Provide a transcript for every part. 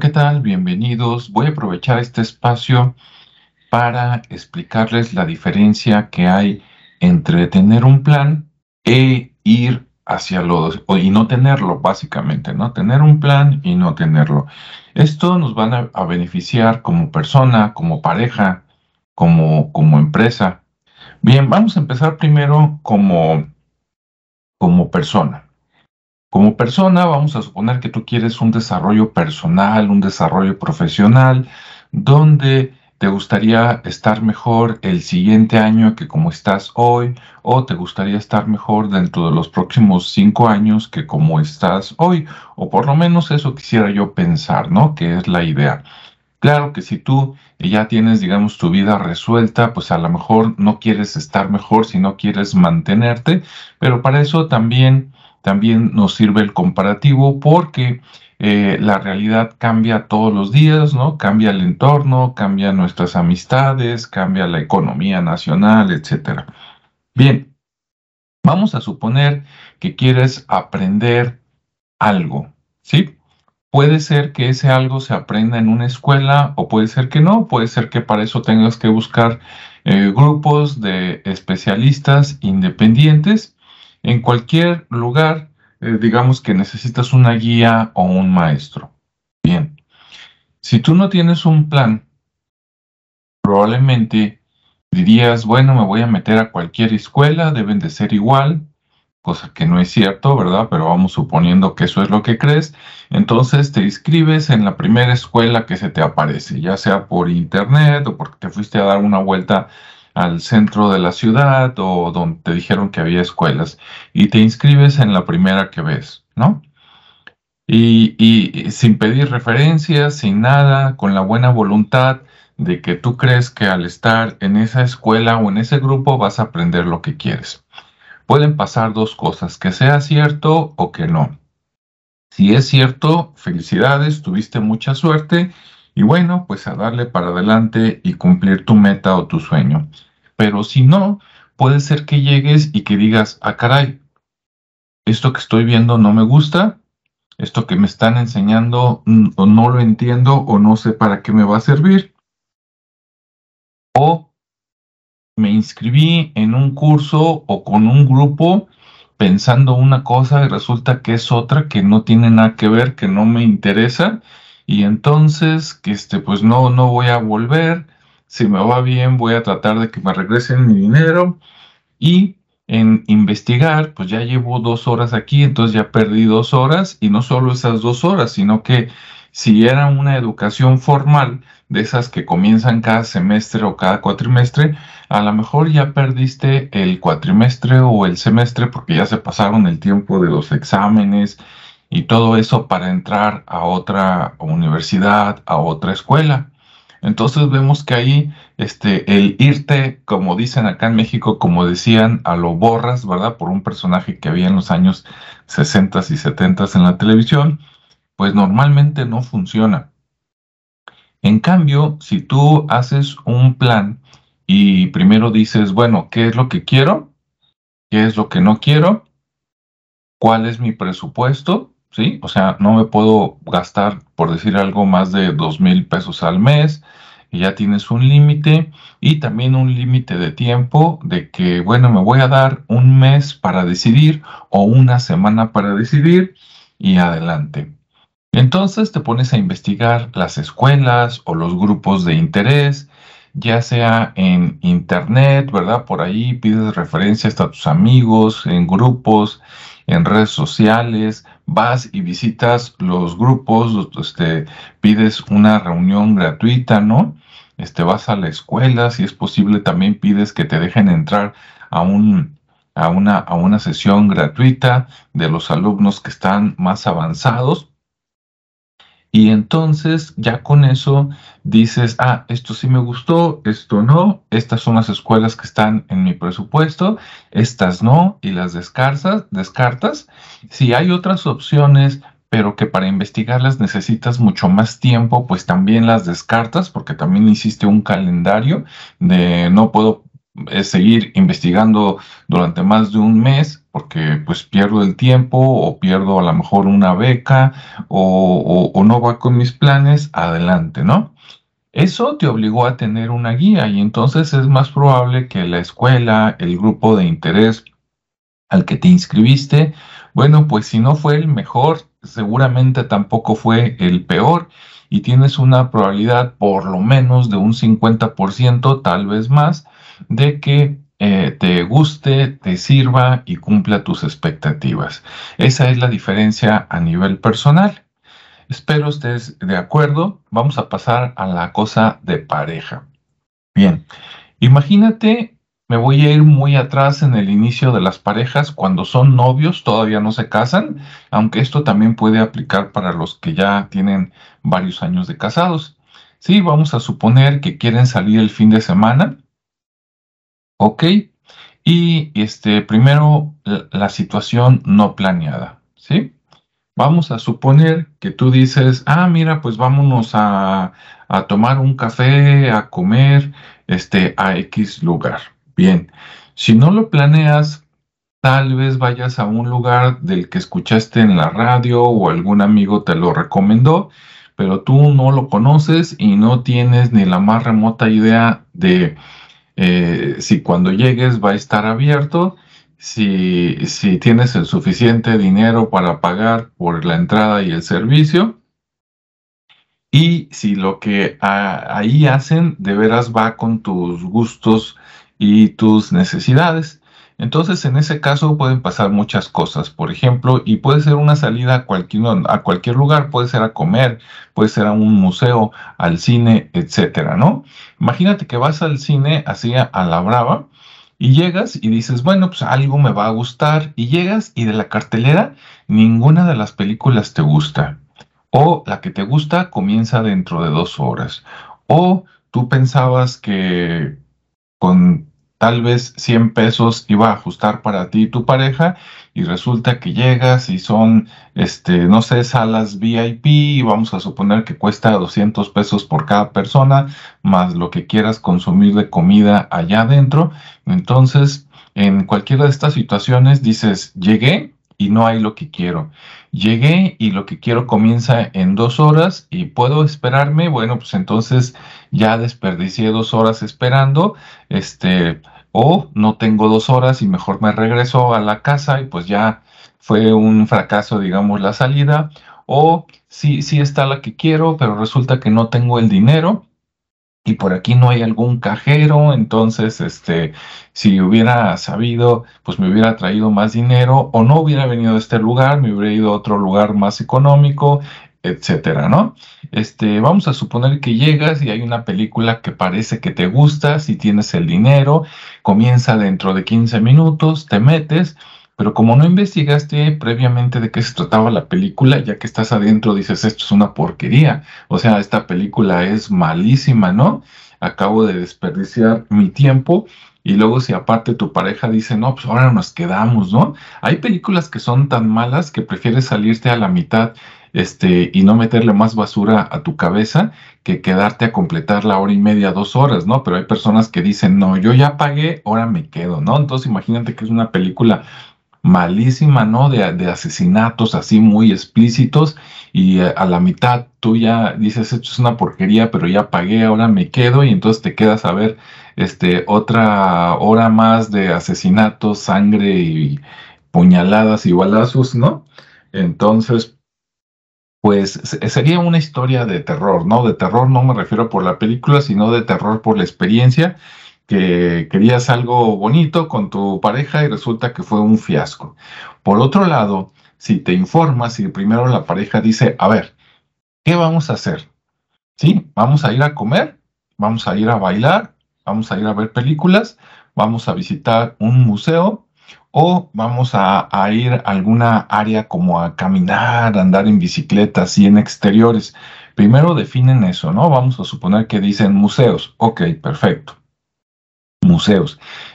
¿qué tal? Bienvenidos. Voy a aprovechar este espacio para explicarles la diferencia que hay entre tener un plan e ir hacia lo y no tenerlo, básicamente, ¿no? Tener un plan y no tenerlo. Esto nos va a, a beneficiar como persona, como pareja, como, como empresa. Bien, vamos a empezar primero como, como persona. Como persona, vamos a suponer que tú quieres un desarrollo personal, un desarrollo profesional, donde te gustaría estar mejor el siguiente año que como estás hoy, o te gustaría estar mejor dentro de los próximos cinco años que como estás hoy, o por lo menos eso quisiera yo pensar, ¿no? Que es la idea. Claro que si tú ya tienes, digamos, tu vida resuelta, pues a lo mejor no quieres estar mejor, sino quieres mantenerte, pero para eso también también nos sirve el comparativo porque eh, la realidad cambia todos los días, ¿no? Cambia el entorno, cambia nuestras amistades, cambia la economía nacional, etc. Bien, vamos a suponer que quieres aprender algo, ¿sí? Puede ser que ese algo se aprenda en una escuela o puede ser que no, puede ser que para eso tengas que buscar eh, grupos de especialistas independientes en cualquier lugar, eh, digamos que necesitas una guía o un maestro. Bien, si tú no tienes un plan, probablemente dirías, bueno, me voy a meter a cualquier escuela, deben de ser igual, cosa que no es cierto, ¿verdad? Pero vamos suponiendo que eso es lo que crees. Entonces te inscribes en la primera escuela que se te aparece, ya sea por internet o porque te fuiste a dar una vuelta al centro de la ciudad o donde te dijeron que había escuelas y te inscribes en la primera que ves, ¿no? Y, y, sin pedir referencias, sin nada, con la buena voluntad de que tú crees que al estar en esa escuela o en ese grupo vas a aprender lo que quieres. Pueden pasar dos cosas, que sea cierto o que no. Si es cierto, felicidades, tuviste mucha suerte y bueno, pues a darle para adelante y cumplir tu meta o tu sueño. Pero si no, puede ser que llegues y que digas, ah, caray, esto que estoy viendo no me gusta, esto que me están enseñando mm, o no lo entiendo o no sé para qué me va a servir. O me inscribí en un curso o con un grupo pensando una cosa y resulta que es otra que no tiene nada que ver, que no me interesa y entonces que este pues no no voy a volver si me va bien, voy a tratar de que me regresen mi dinero y en investigar, pues ya llevo dos horas aquí, entonces ya perdí dos horas y no solo esas dos horas, sino que si era una educación formal, de esas que comienzan cada semestre o cada cuatrimestre, a lo mejor ya perdiste el cuatrimestre o el semestre porque ya se pasaron el tiempo de los exámenes y todo eso para entrar a otra universidad, a otra escuela. Entonces vemos que ahí este, el irte, como dicen acá en México, como decían, a lo borras, ¿verdad? Por un personaje que había en los años 60 y 70 en la televisión, pues normalmente no funciona. En cambio, si tú haces un plan y primero dices, bueno, ¿qué es lo que quiero? ¿Qué es lo que no quiero? ¿Cuál es mi presupuesto? ¿Sí? O sea, no me puedo gastar, por decir algo, más de dos mil pesos al mes. Y ya tienes un límite y también un límite de tiempo de que, bueno, me voy a dar un mes para decidir o una semana para decidir y adelante. Entonces te pones a investigar las escuelas o los grupos de interés, ya sea en internet, ¿verdad? Por ahí pides referencias a tus amigos, en grupos, en redes sociales, vas y visitas los grupos, este, pides una reunión gratuita, ¿no? Este, vas a la escuela, si es posible también pides que te dejen entrar a un a una, a una sesión gratuita de los alumnos que están más avanzados y entonces ya con eso dices, ah, esto sí me gustó, esto no, estas son las escuelas que están en mi presupuesto, estas no, y las descartas, descartas. Si hay otras opciones, pero que para investigarlas necesitas mucho más tiempo, pues también las descartas, porque también hiciste un calendario de no puedo eh, seguir investigando durante más de un mes, porque pues pierdo el tiempo o pierdo a lo mejor una beca o, o no va con mis planes, adelante, ¿no? Eso te obligó a tener una guía y entonces es más probable que la escuela, el grupo de interés al que te inscribiste, bueno, pues si no fue el mejor, seguramente tampoco fue el peor y tienes una probabilidad por lo menos de un 50%, tal vez más, de que eh, te guste, te sirva y cumpla tus expectativas. Esa es la diferencia a nivel personal. Espero estés de acuerdo. Vamos a pasar a la cosa de pareja. Bien, imagínate, me voy a ir muy atrás en el inicio de las parejas, cuando son novios, todavía no se casan, aunque esto también puede aplicar para los que ya tienen varios años de casados. Sí, vamos a suponer que quieren salir el fin de semana. Ok. Y este, primero, la situación no planeada. ¿Sí? Vamos a suponer que tú dices, ah, mira, pues vámonos a, tomar un café, a comer, este, a X lugar. Bien, si no lo planeas, tal vez vayas a un lugar del que escuchaste en la radio o algún amigo te lo recomendó, pero tú no lo conoces y no tienes ni la más remota idea de eh, si cuando llegues va a estar abierto si, si tienes el suficiente dinero para pagar por la entrada y el servicio y si lo que ahí hacen de veras va con tus gustos y tus necesidades. Entonces, en ese caso pueden pasar muchas cosas, por ejemplo, y puede ser una salida a cualquier, cualquier lugar, puede ser a comer, puede ser a un museo, al cine, etcétera, ¿no? Imagínate que vas al cine así a la brava y llegas y dices, bueno, pues algo me va a gustar. Y llegas y de la cartelera ninguna de las películas te gusta. O la que te gusta comienza dentro de dos horas. O tú pensabas que con tal vez 100 pesos iba a ajustar para ti y tu pareja y resulta que llegas y son, este, no sé, salas VIP y vamos a suponer que cuesta 200 pesos por cada persona, más lo que quieras consumir de comida allá adentro. Entonces, en cualquiera de estas situaciones dices, llegué y no hay lo que quiero. Llegué y lo que quiero comienza en dos horas y puedo esperarme. Bueno, pues entonces ya desperdicié dos horas esperando. Este, o no tengo dos horas y mejor me regreso a la casa y pues ya fue un fracaso, digamos, la salida. O sí, sí está la que quiero, pero resulta que no tengo el dinero y por aquí no hay algún cajero, entonces, este, si hubiera sabido, pues me hubiera traído más dinero o no hubiera venido a este lugar, me hubiera ido a otro lugar más económico, etcétera, ¿no? Este, vamos a suponer que llegas y hay una película que parece que te gusta, si tienes el dinero, comienza dentro de 15 minutos, te metes, pero como no investigaste previamente de qué se trataba la película, ya que estás adentro dices, esto es una porquería, o sea, esta película es malísima, ¿no? Acabo de desperdiciar mi tiempo y luego si aparte tu pareja dice, no, pues ahora nos quedamos, ¿no? Hay películas que son tan malas que prefieres salirte a la mitad este, y no meterle más basura a tu cabeza que quedarte a completar la hora y media, dos horas, ¿no? Pero hay personas que dicen, no, yo ya pagué, ahora me quedo, ¿no? Entonces imagínate que es una película malísima, ¿no? De, de asesinatos así muy explícitos y a, la mitad tú ya dices, esto es una porquería, pero ya pagué, ahora me quedo y entonces te quedas a ver este, otra hora más de asesinatos, sangre y puñaladas y balazos, ¿no? Entonces, pues sería una historia de terror, ¿no? De terror no me refiero por la película, sino de terror por la experiencia, que querías algo bonito con tu pareja y resulta que fue un fiasco. Por otro lado, si te informas y primero la pareja dice, a ver, ¿qué vamos a hacer? ¿Sí? ¿Vamos a ir a comer? ¿Vamos a ir a bailar? ¿Vamos a ir a ver películas? ¿Vamos a visitar un museo? O vamos a, ir a alguna área como a caminar, andar en bicicleta, así en exteriores. Primero definen eso, ¿no? Vamos a suponer que dicen museos. Ok, perfecto.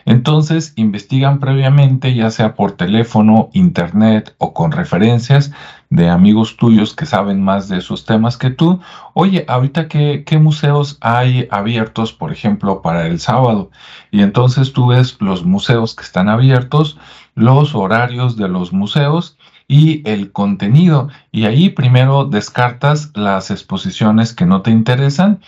Entonces, investigan previamente, ya sea por teléfono, internet o con referencias de amigos tuyos que saben más de esos temas que tú. Oye, ahorita qué, qué museos hay abiertos, por ejemplo, para el sábado. Y entonces tú ves los museos que están abiertos, los horarios de los museos y el contenido. Y ahí primero descartas las exposiciones que no te interesan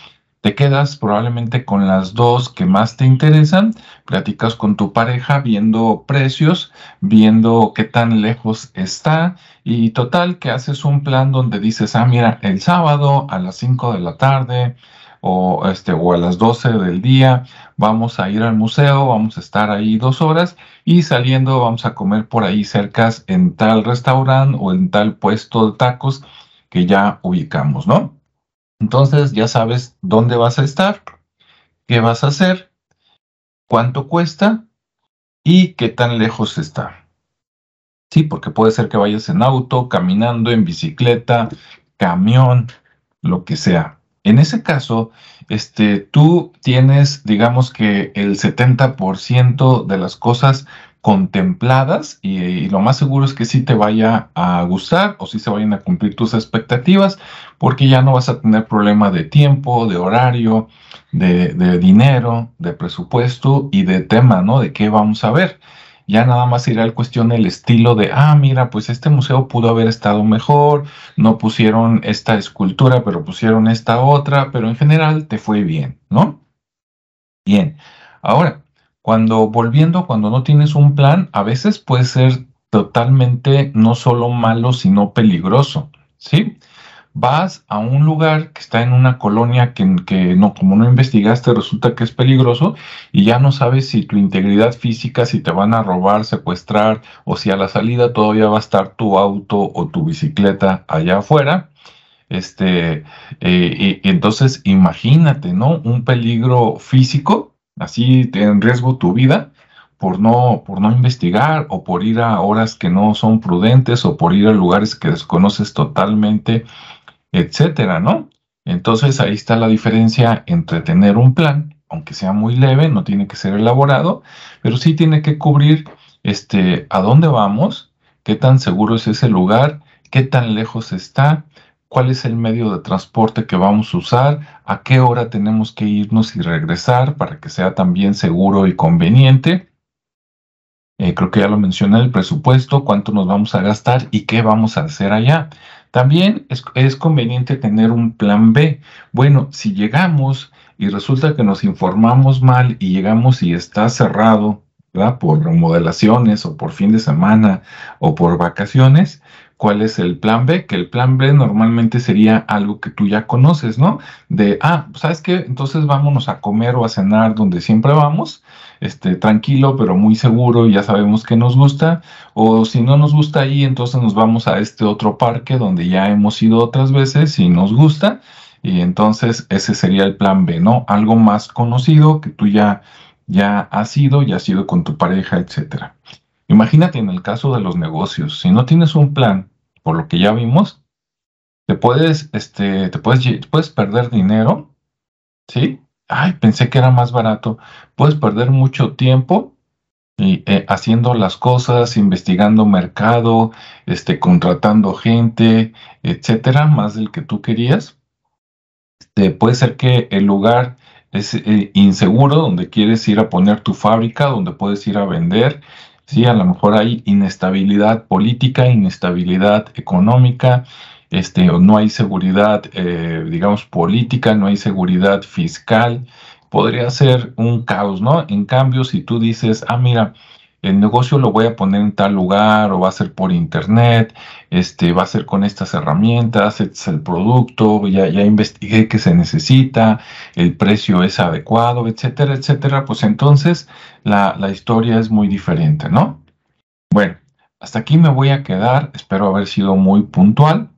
te quedas probablemente con las dos que más te interesan, platicas con tu pareja viendo precios, viendo qué tan lejos está y total que haces un plan donde dices, ah, mira, el sábado a las 5 de la tarde o, este, o a las 12 del día vamos a ir al museo, vamos a estar ahí dos horas y saliendo vamos a comer por ahí cerca en tal restaurante o en tal puesto de tacos que ya ubicamos, ¿no? Entonces ya sabes dónde vas a estar, qué vas a hacer, cuánto cuesta y qué tan lejos está. Sí, porque puede ser que vayas en auto, caminando, en bicicleta, camión, lo que sea. En ese caso, este, tú tienes, digamos que el 70% de las cosas contempladas y, lo más seguro es que sí te vaya a gustar o sí se vayan a cumplir tus expectativas porque ya no vas a tener problema de tiempo, de horario, de, de dinero, de presupuesto y de tema, ¿no? De qué vamos a ver. Ya nada más irá el cuestión el estilo de, ah, mira, pues este museo pudo haber estado mejor, no pusieron esta escultura, pero pusieron esta otra, pero en general te fue bien, ¿no? Bien, ahora, cuando volviendo, cuando no tienes un plan, a veces puede ser totalmente no solo malo, sino peligroso, ¿sí? Vas a un lugar que está en una colonia que, no, como no investigaste, resulta que es peligroso y ya no sabes si tu integridad física, si te van a robar, secuestrar o si a la salida todavía va a estar tu auto o tu bicicleta allá afuera. Este, eh, y entonces imagínate, ¿no? Un peligro físico así en riesgo tu vida por no, por no investigar o por ir a horas que no son prudentes o por ir a lugares que desconoces totalmente, etcétera, ¿no? Entonces ahí está la diferencia entre tener un plan, aunque sea muy leve, no tiene que ser elaborado, pero sí tiene que cubrir este, a dónde vamos, qué tan seguro es ese lugar, qué tan lejos está, cuál es el medio de transporte que vamos a usar, a qué hora tenemos que irnos y regresar para que sea también seguro y conveniente. Eh, creo que ya lo mencioné, el presupuesto, cuánto nos vamos a gastar y qué vamos a hacer allá. También es, es conveniente tener un plan B. Bueno, si llegamos y resulta que nos informamos mal y llegamos y está cerrado, ¿verdad? Por remodelaciones o por fin de semana o por vacaciones, ¿Cuál es el plan B? Que el plan B normalmente sería algo que tú ya conoces, ¿no? De, ah, ¿sabes qué? Entonces vámonos a comer o a cenar donde siempre vamos, este, tranquilo, pero muy seguro, ya sabemos que nos gusta. O si no nos gusta ahí, entonces nos vamos a este otro parque donde ya hemos ido otras veces y nos gusta. Y entonces ese sería el plan B, ¿no? Algo más conocido que tú ya, ya has ido, ya has ido con tu pareja, etcétera. Imagínate en el caso de los negocios, si no tienes un plan, por lo que ya vimos, te puedes, este, te puedes, puedes perder dinero, ¿sí? Ay, pensé que era más barato. Puedes perder mucho tiempo y, eh, haciendo las cosas, investigando mercado, este, contratando gente, etcétera, más del que tú querías. Este, puede ser que el lugar es eh, inseguro, donde quieres ir a poner tu fábrica, donde puedes ir a vender, Sí, a lo mejor hay inestabilidad política, inestabilidad económica, este, no hay seguridad, eh, digamos, política, no hay seguridad fiscal. Podría ser un caos, ¿no? En cambio, si tú dices, ah, mira, el negocio lo voy a poner en tal lugar o va a ser por internet, este, va a ser con estas herramientas, este es el producto, ya, ya investigué que se necesita, el precio es adecuado, etcétera, etcétera, pues entonces la, la historia es muy diferente, ¿no? Bueno, hasta aquí me voy a quedar, espero haber sido muy puntual.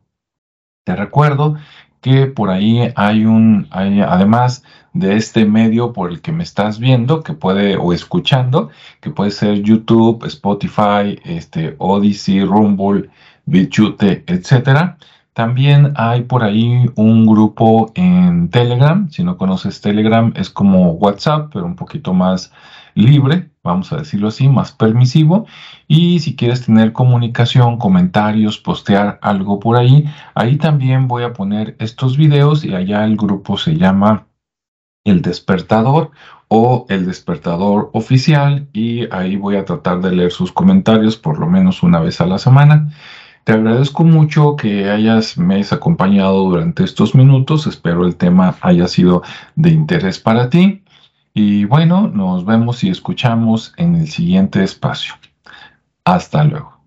Te recuerdo que por ahí hay un, hay, además de este medio por el que me estás viendo, que puede, o escuchando, que puede ser YouTube, Spotify, este, Odyssey, Rumble, BitChute, etcétera. También hay por ahí un grupo en Telegram. Si no conoces Telegram, es como WhatsApp, pero un poquito más libre, vamos a decirlo así, más permisivo. Y si quieres tener comunicación, comentarios, postear algo por ahí, ahí también voy a poner estos videos y allá el grupo se llama El Despertador o El Despertador Oficial y ahí voy a tratar de leer sus comentarios por lo menos una vez a la semana. Te agradezco mucho que hayas me hayas acompañado durante estos minutos. Espero el tema haya sido de interés para ti. Y bueno, nos vemos y escuchamos en el siguiente espacio. Hasta luego.